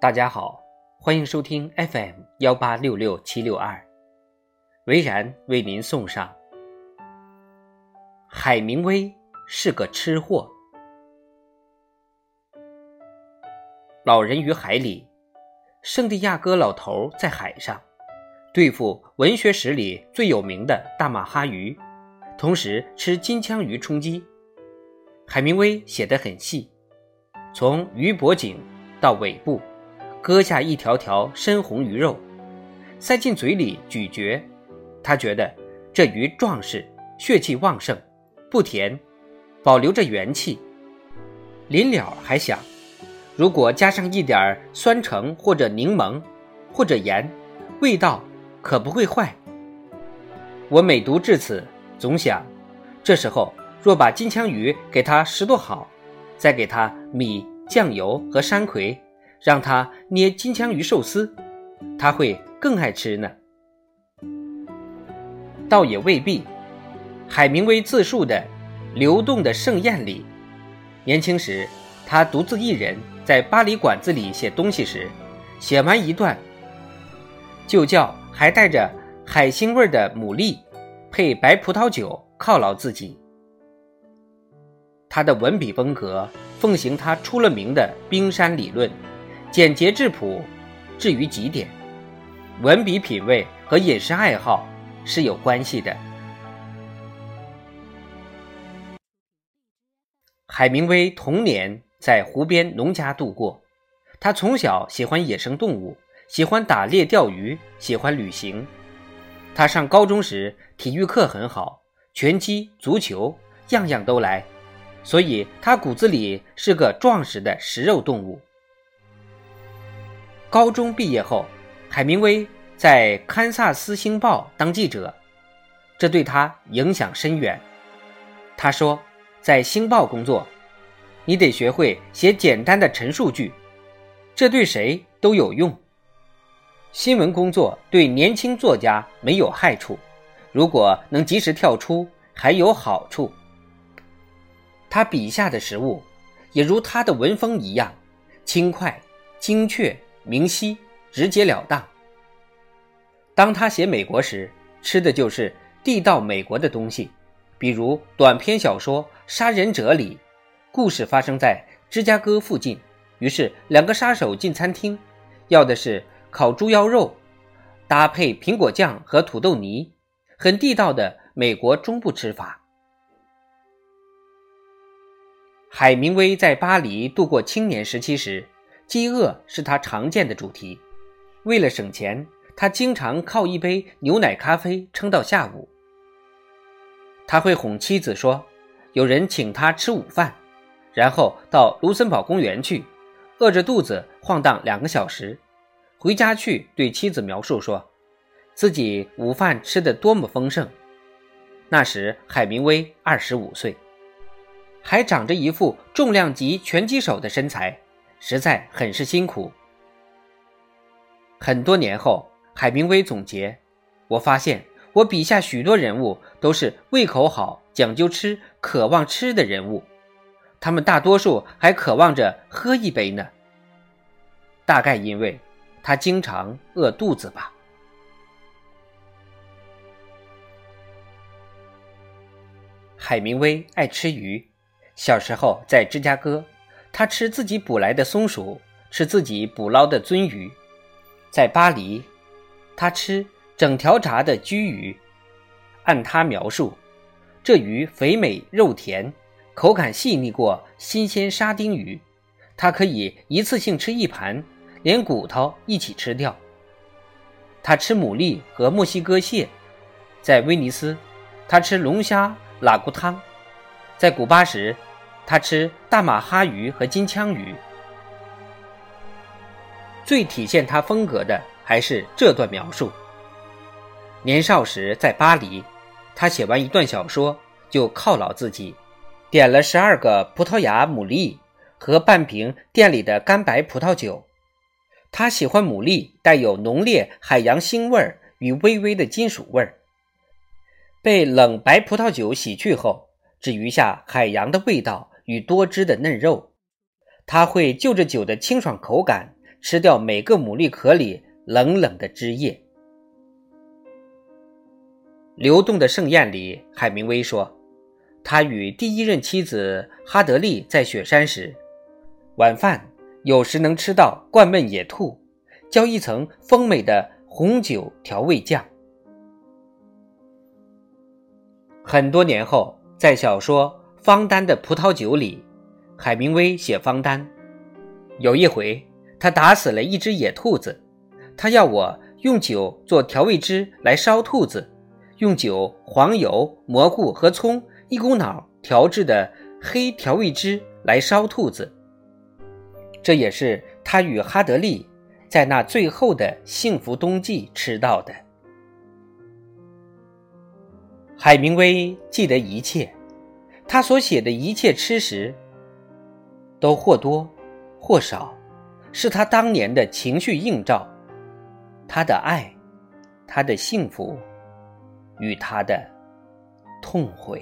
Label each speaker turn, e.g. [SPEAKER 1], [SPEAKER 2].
[SPEAKER 1] 大家好，欢迎收听 FM 幺八六六七六二，维然为您送上。海明威是个吃货。老人与海里，圣地亚哥老头在海上对付文学史里最有名的大马哈鱼，同时吃金枪鱼充饥。海明威写得很细，从鱼脖颈到尾部。割下一条条深红鱼肉，塞进嘴里咀嚼。他觉得这鱼壮实，血气旺盛，不甜，保留着元气。临了还想，如果加上一点酸橙或者柠檬，或者盐，味道可不会坏。我每读至此，总想，这时候若把金枪鱼给他拾掇好，再给他米、酱油和山葵。让他捏金枪鱼寿司，他会更爱吃呢。倒也未必。海明威自述的《流动的盛宴》里，年轻时他独自一人在巴黎馆子里写东西时，写完一段，就叫还带着海腥味的牡蛎配白葡萄酒犒劳自己。他的文笔风格奉行他出了名的冰山理论。简洁质朴，至于极点。文笔品味和饮食爱好是有关系的。海明威童年在湖边农家度过，他从小喜欢野生动物，喜欢打猎钓鱼，喜欢旅行。他上高中时体育课很好，拳击、足球样样都来，所以他骨子里是个壮实的食肉动物。高中毕业后，海明威在堪萨斯星报当记者，这对他影响深远。他说，在星报工作，你得学会写简单的陈述句，这对谁都有用。新闻工作对年轻作家没有害处，如果能及时跳出，还有好处。他笔下的食物，也如他的文风一样，轻快、精确。明晰、直截了当。当他写美国时，吃的就是地道美国的东西，比如短篇小说《杀人者》里，故事发生在芝加哥附近，于是两个杀手进餐厅，要的是烤猪腰肉，搭配苹果酱和土豆泥，很地道的美国中部吃法。海明威在巴黎度过青年时期时。饥饿是他常见的主题。为了省钱，他经常靠一杯牛奶咖啡撑到下午。他会哄妻子说，有人请他吃午饭，然后到卢森堡公园去，饿着肚子晃荡两个小时，回家去对妻子描述说，自己午饭吃得多么丰盛。那时海明威二十五岁，还长着一副重量级拳击手的身材。实在很是辛苦。很多年后，海明威总结：“我发现我笔下许多人物都是胃口好、讲究吃、渴望吃的人物，他们大多数还渴望着喝一杯呢。大概因为他经常饿肚子吧。”海明威爱吃鱼，小时候在芝加哥。他吃自己捕来的松鼠，吃自己捕捞的鳟鱼。在巴黎，他吃整条炸的鲫鱼。按他描述，这鱼肥美肉甜，口感细腻过新鲜沙丁鱼。他可以一次性吃一盘，连骨头一起吃掉。他吃牡蛎和墨西哥蟹。在威尼斯，他吃龙虾拉骨汤。在古巴时。他吃大马哈鱼和金枪鱼。最体现他风格的还是这段描述：年少时在巴黎，他写完一段小说就犒劳自己，点了十二个葡萄牙牡蛎和半瓶店里的干白葡萄酒。他喜欢牡蛎带有浓烈海洋腥味儿与微微的金属味儿，被冷白葡萄酒洗去后，只余下海洋的味道。与多汁的嫩肉，他会就着酒的清爽口感，吃掉每个牡蛎壳里冷冷的汁液。流动的盛宴里，海明威说，他与第一任妻子哈德利在雪山时，晚饭有时能吃到灌焖野兔，浇一层丰美的红酒调味酱。很多年后，在小说《方丹的葡萄酒》里。海明威写方丹，有一回他打死了一只野兔子，他要我用酒做调味汁来烧兔子，用酒、黄油、蘑菇和葱一股脑调制的黑调味汁来烧兔子。这也是他与哈德利在那最后的幸福冬季吃到的。海明威记得一切，他所写的一切吃食。都或多或少，是他当年的情绪映照，他的爱，他的幸福，与他的痛悔。